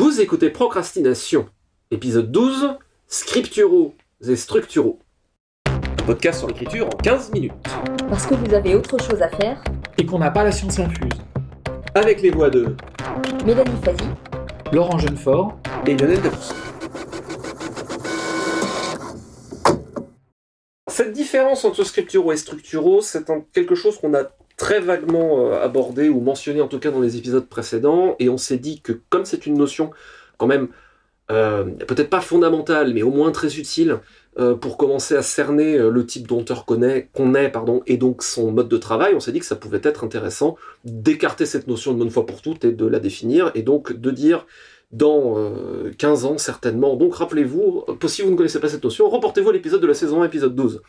Vous écoutez Procrastination, épisode 12, Scripturaux et Structuraux. Un podcast sur l'écriture en 15 minutes. Parce que vous avez autre chose à faire, et qu'on n'a pas la science infuse. Avec les voix de Mélanie Fazi, Laurent Jeunefort, et Lionel Debrousse. Cette différence entre scripturaux et structuraux, c'est quelque chose qu'on a très vaguement euh, abordé ou mentionné en tout cas dans les épisodes précédents, et on s'est dit que comme c'est une notion quand même euh, peut-être pas fondamentale, mais au moins très utile euh, pour commencer à cerner le type d'auteur qu'on est, et donc son mode de travail, on s'est dit que ça pouvait être intéressant d'écarter cette notion une bonne fois pour toutes et de la définir, et donc de dire dans euh, 15 ans certainement. Donc rappelez-vous, euh, si vous ne connaissez pas cette notion, reportez-vous à l'épisode de la saison 1, épisode 12.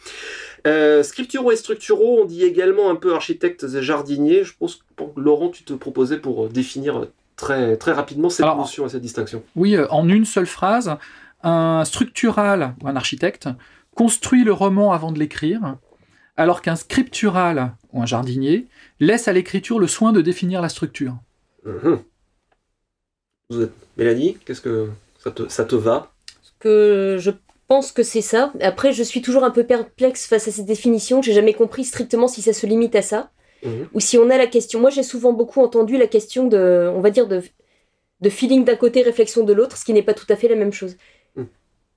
Euh, scripturaux et structuraux, on dit également un peu architectes et jardiniers. Je pense que Laurent, tu te proposais pour euh, définir très, très rapidement cette Alors, notion et cette distinction. Oui, euh, en une seule phrase, un structural ou un architecte construit le roman avant de l'écrire, alors qu'un scriptural ou un jardinier laisse à l'écriture le soin de définir la structure. Mhm. Vous êtes- Mélanie, qu'est-ce que ça te, ça te va? Que je pense que c'est ça. Après, je suis toujours un peu perplexe face à cette définition. J'ai jamais compris strictement si ça se limite à ça. Mhm. Ou si on a la question. Moi, j'ai souvent beaucoup entendu la question de, on va dire, de, de feeling d'un côté, réflexion de l'autre, ce qui n'est pas tout à fait la même chose. Mm.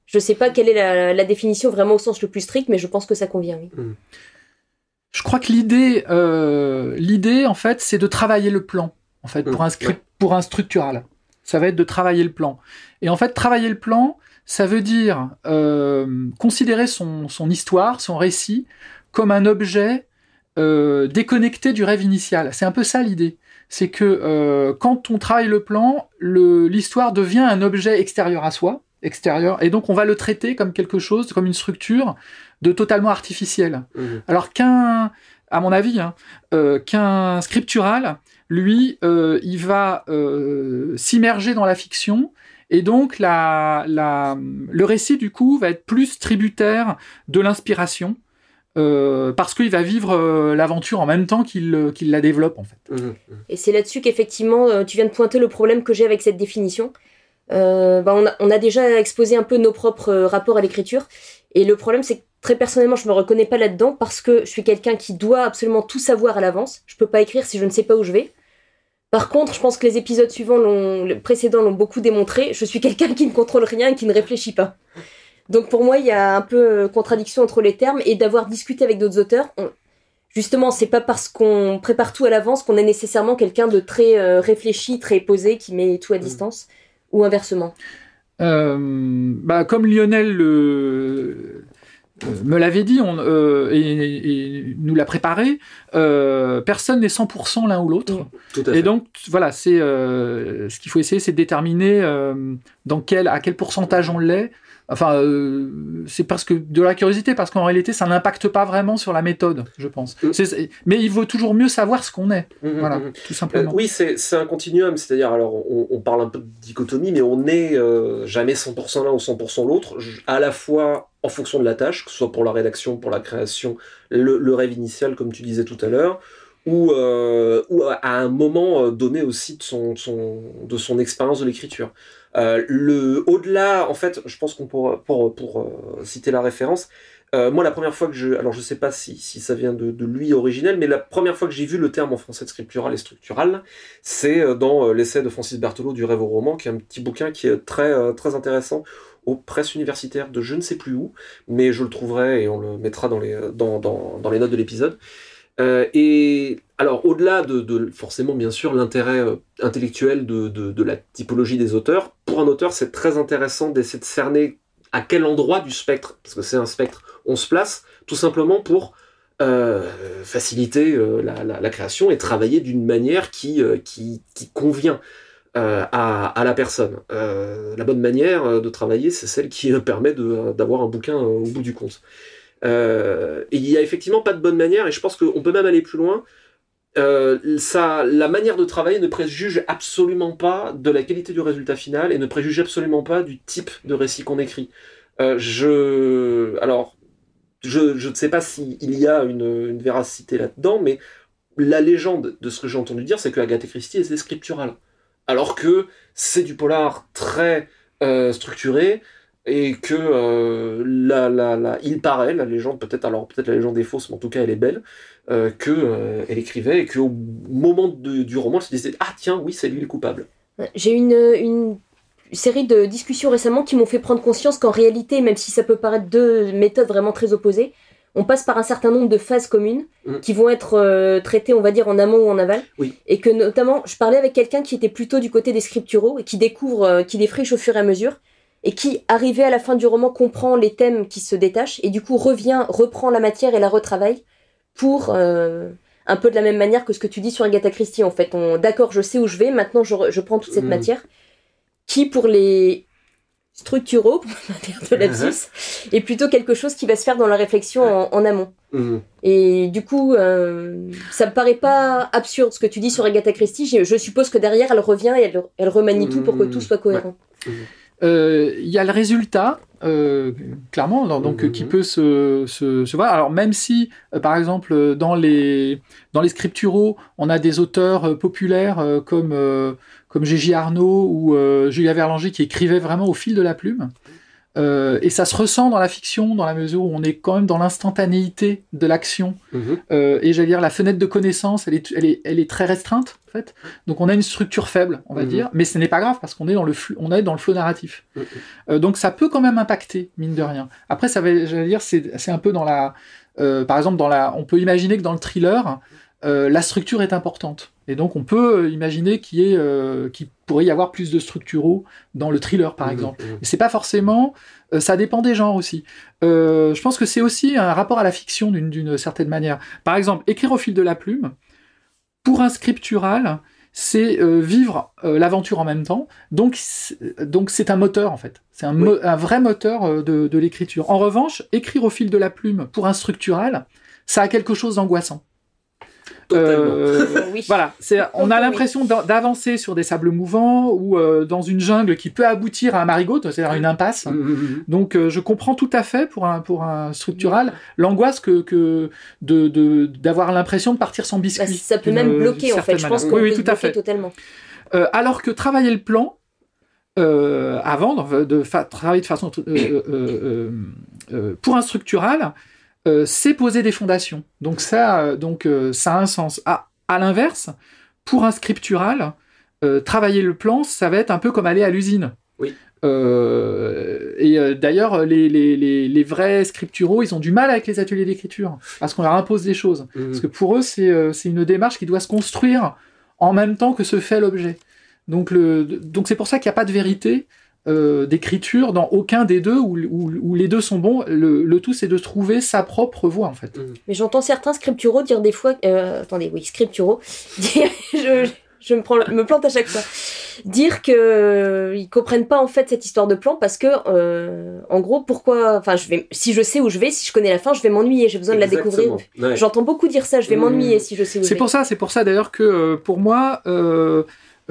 Je sais pas quelle est la, la définition vraiment au sens le plus strict, mais je pense que ça convient, oui. Je crois que l'idée, euh, l'idée en fait, c'est de travailler le plan. En fait, pour un script, ouais. pour un structural, ça va être de travailler le plan. Et en fait, travailler le plan, ça veut dire euh, considérer son, son histoire, son récit, comme un objet euh, déconnecté du rêve initial. C'est un peu ça l'idée. C'est que euh, quand on travaille le plan, l'histoire devient un objet extérieur à soi, extérieur, et donc on va le traiter comme quelque chose, comme une structure de totalement artificielle. Mhm. Alors qu'un, à mon avis, hein, euh, qu'un scriptural, lui, euh, il va euh, s'immerger dans la fiction. Et donc, la, la, le récit, du coup, va être plus tributaire de l'inspiration, euh, parce qu'il va vivre euh, l'aventure en même temps qu'il la développe, en fait. Mhm. Et c'est là-dessus qu'effectivement, tu viens de pointer le problème que j'ai avec cette définition. Euh, bah, on, a, on a déjà exposé un peu nos propres rapports à l'écriture. Et le problème, c'est que très personnellement, je me reconnais pas là-dedans parce que je suis quelqu'un qui doit absolument tout savoir à l'avance. Je peux pas écrire si je ne sais pas où je vais. Par contre, je pense que les épisodes suivants, les précédents l'ont beaucoup démontré. Je suis quelqu'un qui ne contrôle rien et qui ne réfléchit pas. Donc pour moi, il y a un peu euh, contradiction entre les termes et d'avoir discuté avec d'autres auteurs. on- Justement, c'est pas parce qu'on prépare tout à l'avance qu'on est nécessairement quelqu'un de très euh, réfléchi, très posé, qui met tout à distance, ou inversement. Euh, bah, comme Lionel le- me l'avait dit on, euh, et, et nous l'a préparé, euh, personne n'est 100% l'un ou l'autre. Mm. Fait. Et donc, voilà, c'est euh, ce qu'il faut essayer, c'est de déterminer euh, dans quel, à quel pourcentage on l'est. Enfin, euh, c'est parce que de la curiosité, parce qu'en réalité, ça n'impacte pas vraiment sur la méthode, je pense. C'est- mais il vaut toujours mieux savoir ce qu'on est, Mhm, voilà, mhm. tout Euh, simplement. oui, c'est un continuum, c'est-à-dire, alors on, on parle un peu de dichotomie, mais on n'est euh, jamais 100% l'un ou 100% l'autre, à la fois en fonction de la tâche, que ce soit pour la rédaction, pour la création, le, le rêve initial, comme tu disais tout à l'heure, ou, euh, ou à un moment euh, donné aussi de son, de son, de son expérience de l'écriture. Euh, le au-delà, en fait, je pense qu'on pourra, pour, pour euh, citer la référence, euh, moi, la première fois que je. Alors, je sais pas si, si ça vient de, de lui originel, mais la première fois que j'ai vu le terme en français de scriptural et structural, c'est euh, dans l'essai de Francis Berthelot du rêve au roman, qui est un petit bouquin qui est très, très intéressant aux presses universitaires de je ne sais plus où, mais je le trouverai et on le mettra dans les, dans, dans, dans les notes de l'épisode. Euh, et alors, au-delà de, forcément, bien sûr, l'intérêt euh, intellectuel de, la typologie des auteurs, pour un auteur, c'est très intéressant d'essayer de cerner à quel endroit du spectre, parce que c'est un spectre, on se place, tout simplement pour euh, faciliter la, création et travailler d'une manière qui, qui, convient à, la personne. La bonne manière de travailler, c'est celle qui permet d'avoir un bouquin au bout du compte. Euh, il n'y a effectivement pas de bonne manière, et je pense qu'on peut même aller plus loin. Euh, la manière de travailler ne préjuge absolument pas de la qualité du résultat final et ne préjuge absolument pas du type de récit qu'on écrit. Euh, je, alors, je, ne sais pas s'il y a une, véracité là-dedans, mais la légende de ce que j'ai entendu dire, c'est que Agatha Christie était scripturale. alors que c'est du polar très euh, structuré et que euh, la, la, la, il paraît, la légende, peut-être alors peut-être la légende est fausse, mais en tout cas elle est belle, euh, que euh, elle écrivait et qu'au moment de- du roman, elle se disait ah tiens oui c'est lui le coupable. J'ai une, une série de discussions récemment qui m'ont fait prendre conscience qu'en réalité, même si ça peut paraître deux méthodes vraiment très opposées, on passe par un certain nombre de phases communes Mm. qui vont être euh, traitées, on va dire, en amont ou en aval. Oui. Et que notamment, je parlais avec quelqu'un qui était plutôt du côté des scripturaux et qui découvre, euh, qui défriche au fur et à mesure et qui, arrivé à la fin du roman, comprend les thèmes qui se détachent et du coup revient, reprend la matière et la retravaille pour euh, un peu de la même manière que ce que tu dis sur Agatha Christie en fait. On, d'accord, je sais où je vais, maintenant je, re- je prends toute cette Mm. matière qui pour les structuraux, pour de lapsus, est plutôt quelque chose qui va se faire dans la réflexion en, en amont. Mhm. Et du coup, euh, ça me paraît pas absurde ce que tu dis sur Agatha Christie. Je, je suppose que derrière, elle revient et elle, elle remanie tout pour que tout soit cohérent. Il y a le résultat, euh, clairement, donc, Mhm. qui peut se, se, se voir. Alors, même si, euh, par exemple, euh, dans les, dans les scripturaux, on a des auteurs euh, populaires euh, comme, euh, comme Gégis Arnaud ou euh, Julia Verlanger qui écrivaient vraiment au fil de la plume. Euh, et ça se ressent dans la fiction, dans la mesure où on est quand même dans l'instantanéité de l'action. Mhm. Euh, et j'allais dire, la fenêtre de connaissance, elle est, elle est, elle est très restreinte, en fait. Donc on a une structure faible, on va Mhm. dire, mais ce n'est pas grave parce qu'on est dans le flux, on est dans le flot narratif. Mhm. Euh, donc ça peut quand même impacter, mine de rien. Après, ça va, j'allais dire, c'est, c'est un peu dans la, par exemple, dans la, on peut imaginer que dans le thriller, euh, la structure est importante. Et donc on peut euh, imaginer qu'il y ait, euh, qu'il pourrait y avoir plus de structuraux dans le thriller, par Mhm. exemple. Mais c'est pas forcément. euh, ça dépend des genres aussi. Je pense que c'est aussi un rapport à la fiction d'une, d'une certaine manière. Par exemple, écrire au fil de la plume, pour un scriptural, c'est vivre l'aventure en même temps. Donc, c'est, donc c'est un moteur en fait. C'est un, mo- un vrai moteur de, de l'écriture. En revanche, écrire au fil de la plume pour un structural, ça a quelque chose d'angoissant. Totalement. Euh, oui. voilà, c'est, on a l'impression d'a- d'avancer sur des sables mouvants ou euh, dans une jungle qui peut aboutir à un marigot, c'est-à-dire une impasse. Mhm. Donc euh, je comprends tout à fait pour un, pour un structural l'angoisse que, que de, de, d'avoir l'impression de partir sans Bah, biscuit. ça peut même bloquer en fait. Je pense qu'on Oui, peut oui, se tout à fait. totalement. Euh, alors que travailler le plan, euh, avant, de, travailler de façon euh, euh, euh, euh, pour un structural, euh, c'est poser des fondations. Donc ça, euh, donc euh, ça a un sens. À, à l'inverse, pour un scriptural, euh, travailler le plan, ça va être un peu comme aller à l'usine. Oui. Et d'ailleurs, les, les, les, les vrais scripturaux, ils ont du mal avec les ateliers d'écriture parce qu'on leur impose des choses. Mhm. Parce que pour eux, c'est c'est une démarche qui doit se construire en même temps que se fait l'objet. Donc le, donc c'est pour ça qu'il n'y a pas de vérité euh, d'écriture dans aucun des deux où, où, où les deux sont bons. Le, le tout, c'est de trouver sa propre voie en fait. Mais j'entends certains scripturaux dire des fois, euh, attendez, oui, scripturaux, dire, je, je me, prends, me plante à chaque fois, dire que euh, ils comprennent pas en fait cette histoire de plan parce que, euh, en gros, pourquoi, enfin, je vais, si je sais où je vais, si je connais la fin, je vais m'ennuyer, j'ai besoin de la découvrir. Ouais. J'entends beaucoup dire ça, je vais Mmh. m'ennuyer si je sais où je C'est vais. pour ça, c'est pour ça d'ailleurs que euh, pour moi, euh,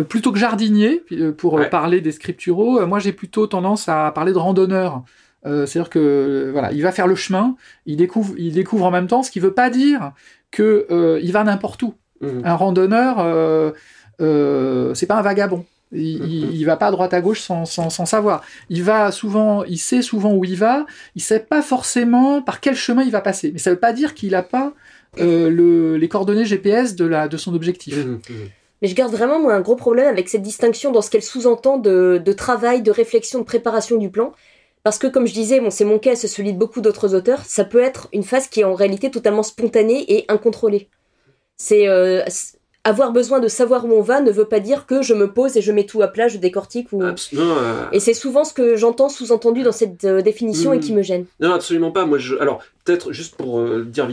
plutôt que jardinier, euh, pour euh, Ouais. parler des scripturaux, euh, moi j'ai plutôt tendance à parler de randonneur. Euh, C'est-à-dire que euh, voilà, il va faire le chemin, il découvre, il découvre en même temps, ce qui veut pas dire que euh, il va n'importe où. Mhm. Un randonneur, euh, euh, c'est pas un vagabond. Il, il, il va pas à droite à gauche sans, sans, sans savoir. Il va souvent, il sait souvent où il va. Il sait pas forcément par quel chemin il va passer. Mais ça veut pas dire qu'il a pas euh, le, les coordonnées GPS de la de son objectif. Mhm. Mais je garde vraiment moi, un gros problème avec cette distinction dans ce qu'elle sous-entend de, travail, de réflexion, de préparation du plan. Parce que, comme je disais, bon, c'est mon cas, c'est celui de beaucoup d'autres auteurs, ça peut être une phase qui est en réalité totalement spontanée et incontrôlée. C'est euh, avoir besoin de savoir où on va ne veut pas dire que je me pose et je mets tout à plat, je décortique. Ou... Abs- non, euh, Et c'est souvent ce que j'entends sous-entendu dans cette euh, définition et Mm. qui me gêne. Non, absolument pas. Moi, je... alors peut-être juste pour euh, dire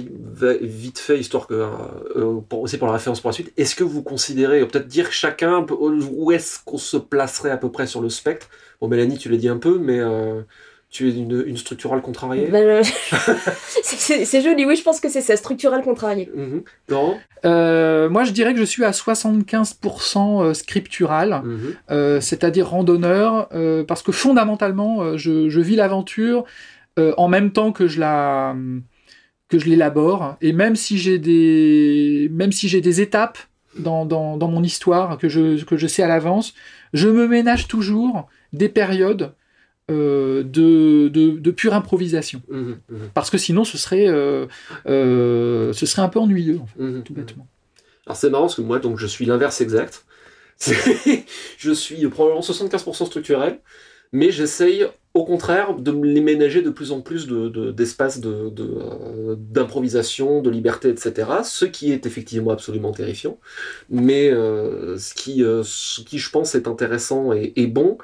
vite, fait, histoire que euh, pour, la référence pour la suite. Est-ce que vous considérez, peut-être dire chacun où est-ce qu'on se placerait à peu près sur le spectre? Bon, Mélanie, tu l'as dit un peu, mais euh, tu es une, une structurale contrariée. Ben, je- c'est joli, oui, je pense que c'est ça, structural contrarié. Mhm. Laurent Euh, moi, je dirais que je suis à 75% euh, scriptural. Mhm. euh, c'est-à-dire randonneur, euh, parce que fondamentalement, euh, je, je vis l'aventure euh, en même temps que je la que je l'élabore, et même si j'ai des même si j'ai des étapes dans, dans, dans mon histoire que je, que je sais à l'avance, je me ménage toujours des périodes euh, de, de, de, pure improvisation. Mhm, mhm. Parce que sinon, ce serait, euh, euh, ce serait un peu ennuyeux, en fait, Mhm, tout bêtement. Alors c'est marrant parce que moi, donc, je suis l'inverse exact. Je suis probablement 75% structurel, mais j'essaye au contraire de les ménager de plus en plus de, de- d'espace de, de, d'improvisation, de liberté, etc. Ce qui est effectivement absolument terrifiant, mais ce, qui, ce qui, je pense, est intéressant et, et bon.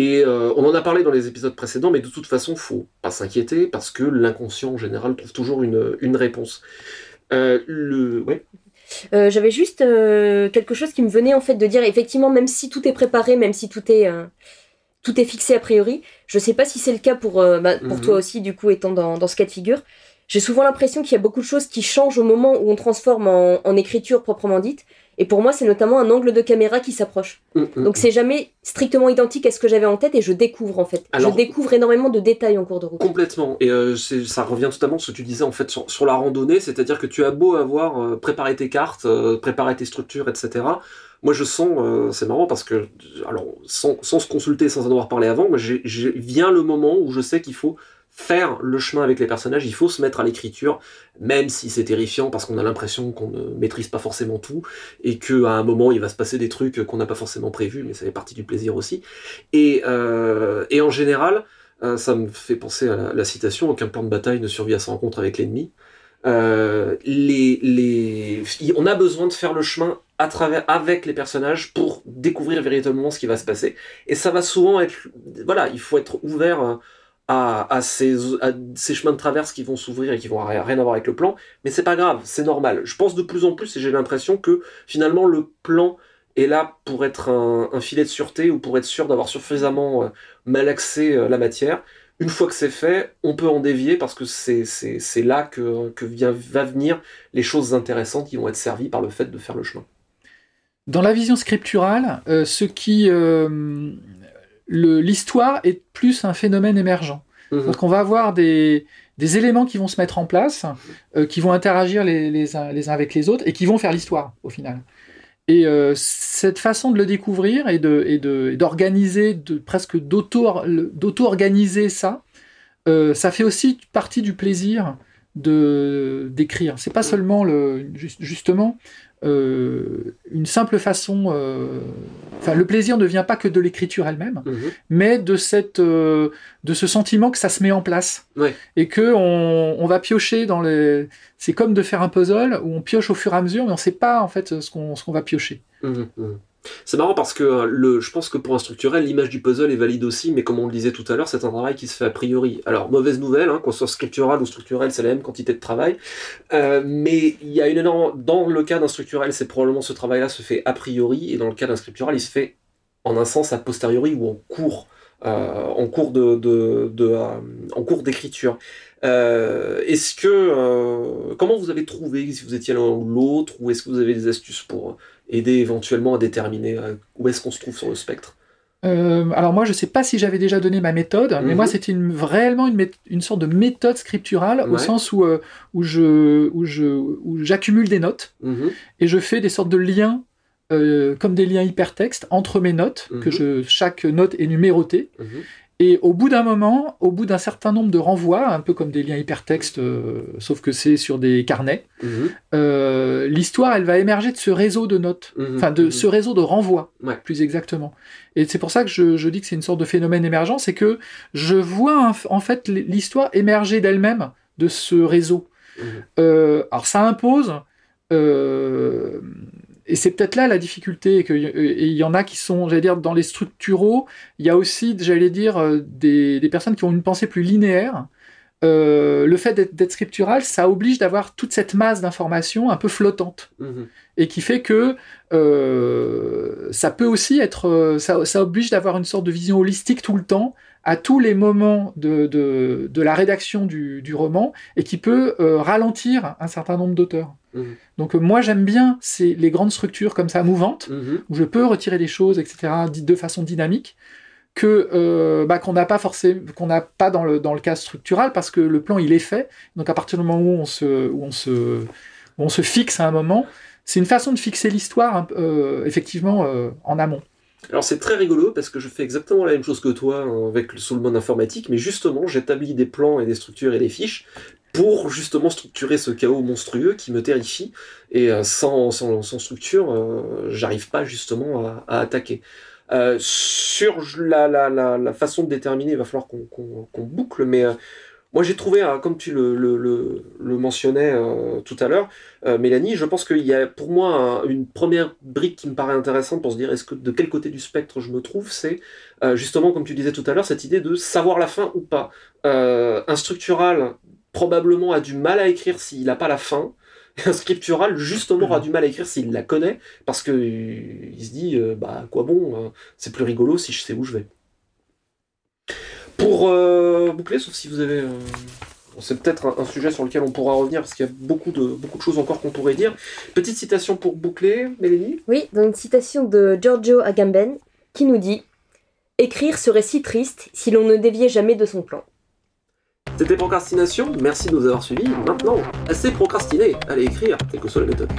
Et euh, on en a parlé dans les épisodes précédents, mais de toute façon, faut pas s'inquiéter parce que l'inconscient en général trouve toujours une, une réponse. Euh, le... ouais. Euh, J'avais juste quelque chose qui me venait en fait de dire effectivement même si tout est préparé, même si tout est tout est fixé a priori, je sais pas si c'est le cas pour bah, pour Mhm. toi aussi du coup étant dans, dans ce cas de figure. J'ai souvent l'impression qu'il y a beaucoup de choses qui changent au moment où on transforme en, en écriture proprement dite. Et pour moi, c'est notamment un angle de caméra qui s'approche. Mm, mm, Donc c'est jamais strictement identique à ce que j'avais en tête et je découvre en fait. Alors- je découvre énormément de détails en cours de route. Complètement. Et euh, ça revient totalement à ce que tu disais en fait sur, sur la randonnée, c'est-à-dire que tu as beau avoir euh, préparé tes cartes, euh, préparé tes structures, etc. Moi, je sens, c'est marrant parce que, alors, sans, sans se consulter, sans en avoir parlé avant, moi, vient le moment où je sais qu'il faut faire le chemin avec les personnages, il faut se mettre à l'écriture, même si c'est terrifiant parce qu'on a l'impression qu'on ne maîtrise pas forcément tout et que à un moment il va se passer des trucs qu'on n'a pas forcément prévus, mais ça fait partie du plaisir aussi. Et, euh, en général, euh, ça me fait penser à la, citation aucun plan de bataille ne survit à sa rencontre avec l'ennemi. Euh, on a besoin de faire le chemin avec les personnages pour découvrir véritablement ce qui va se passer. Et ça va souvent être, voilà, il faut être ouvert à, à, ces, à chemins de traverse qui vont s'ouvrir et qui vont rien avoir avec le plan. Mais c'est pas grave, c'est normal. Je pense de plus en plus et j'ai l'impression que finalement le plan est là pour être un, filet de sûreté ou pour être sûr d'avoir suffisamment euh, malaxé euh, la matière. Une fois que c'est fait, on peut en dévier parce que c'est là que, que va venir les choses intéressantes qui vont être servies par le fait de faire le chemin. Dans la vision scripturale, euh, ce qui l'histoire est plus un phénomène émergent. Mhm. Donc on va avoir des, des éléments qui vont se mettre en place, euh, qui vont interagir les, les, uns, les uns avec les autres et qui vont faire l'histoire au final. Et euh, cette façon de le découvrir et de et de et d'organiser, de presque d'auto d'auto-organiser ça, euh, ça fait aussi partie du plaisir de d'écrire. C'est pas seulement le ju- justement euh, une simple façon. euh, Enfin, le plaisir ne vient pas que de l'écriture elle-même, Mhm. mais de cette euh, de ce sentiment que ça se met en place Ouais. et que on, on va piocher dans les. C'est comme de faire un puzzle où on pioche au fur et à mesure, mais on sait pas en fait ce qu'on ce qu'on va piocher. Mhm, mhm. C'est marrant parce que euh, le, je pense que pour un structurel, l'image du puzzle est valide aussi, mais comme on le disait tout à l'heure, c'est un travail qui se fait a priori. Alors, mauvaise nouvelle, hein, qu'on soit scriptural ou structurel, c'est la même quantité de travail. Euh, mais il y a une énorme. Dans le cas d'un structurel, c'est probablement ce travail-là se fait a priori, et dans le cas d'un scriptural, il se fait en un sens a posteriori ou en cours. euh, en cours de, en cours d'écriture. Est-ce que comment vous avez trouvé si vous étiez l'un ou l'autre ou est-ce que vous avez des astuces pour aider éventuellement à déterminer euh, où est-ce qu'on se trouve sur le spectre. Euh, alors moi, je sais pas si j'avais déjà donné ma méthode, mais Mhm. moi c'était une, réellement une, une sorte de méthode scripturale au sens où euh, où je où je où j'accumule des notes Mhm, et je fais des sortes de liens euh, comme des liens hypertextes entre mes notes que Mhm. je chaque note est numérotée mhm, Et au bout d'un moment, au bout d'un certain nombre de renvois, un peu comme des liens hypertextes, euh, sauf que c'est sur des carnets, mhm, euh, l'histoire, elle va émerger de ce réseau de notes, enfin de ce réseau de renvois, Ouais. plus exactement. Et c'est pour ça que je, je dis que c'est une sorte de phénomène émergent, c'est que je vois en- fait l'histoire émerger d'elle-même de ce réseau. Euh, alors ça impose, et c'est peut-être là la difficulté, et que- et il y en a qui sont, j'allais dire, dans les structuraux, il y a aussi, j'allais dire, euh, des, des personnes qui ont une pensée plus linéaire. Euh, le fait d'être scriptural, ça oblige d'avoir toute cette masse d'informations un peu flottante Mhm. et qui fait que euh, ça peut aussi être, ça, ça oblige d'avoir une sorte de vision holistique tout le temps à tous les moments de, de, de la rédaction du, du roman et qui peut euh, ralentir un certain nombre d'auteurs. Mhm. Donc euh, moi j'aime bien ces, les grandes structures comme ça mouvantes Mhm. où je peux retirer des choses, etc., de façon dynamique, que euh, bah, qu'on n'a pas forcément, qu'on n'a pas dans le dans le cas structural parce que le plan il est fait. Donc à partir du moment où on se où on se où on se fixe à un moment, c'est une façon de fixer l'histoire, effectivement, en amont. Alors c'est très rigolo parce que je fais exactement la même chose que toi hein, avec le Soulmon informatique, mais justement j'établis des plans et des structures et des fiches pour justement structurer ce chaos monstrueux qui me terrifie et euh, sans, sans, structure j'arrive pas justement à, attaquer. sur la, la, la, façon de déterminer, il va falloir qu'on boucle, mais moi, j'ai trouvé, hein, comme tu le, le, le, mentionnais euh, tout à l'heure, euh, Mélanie, je pense qu'il y a pour moi une première brique qui me paraît intéressante pour se dire est-ce que de quel côté du spectre je me trouve, c'est euh, justement, comme tu disais tout à l'heure, cette idée de savoir la fin ou pas. un structural probablement a du mal à écrire s'il n'a pas la fin. Et un scriptural, justement, aura du mal à écrire s'il la connaît, parce que il se dit, bah, quoi bon, c'est plus rigolo si je sais où je vais. Pour euh, boucler, sauf si vous avez. Euh, c'est peut-être un, sujet sur lequel on pourra revenir parce qu'il y a beaucoup de, beaucoup de choses encore qu'on pourrait dire. Petite citation pour boucler, Mélanie Oui, donc une citation de Giorgio Agamben qui nous dit Écrire serait si triste si l'on ne déviait jamais de son plan. C'était Procrastination, merci de nous avoir suivis. Maintenant, assez procrastiné, allez écrire, quelle que soit la méthode.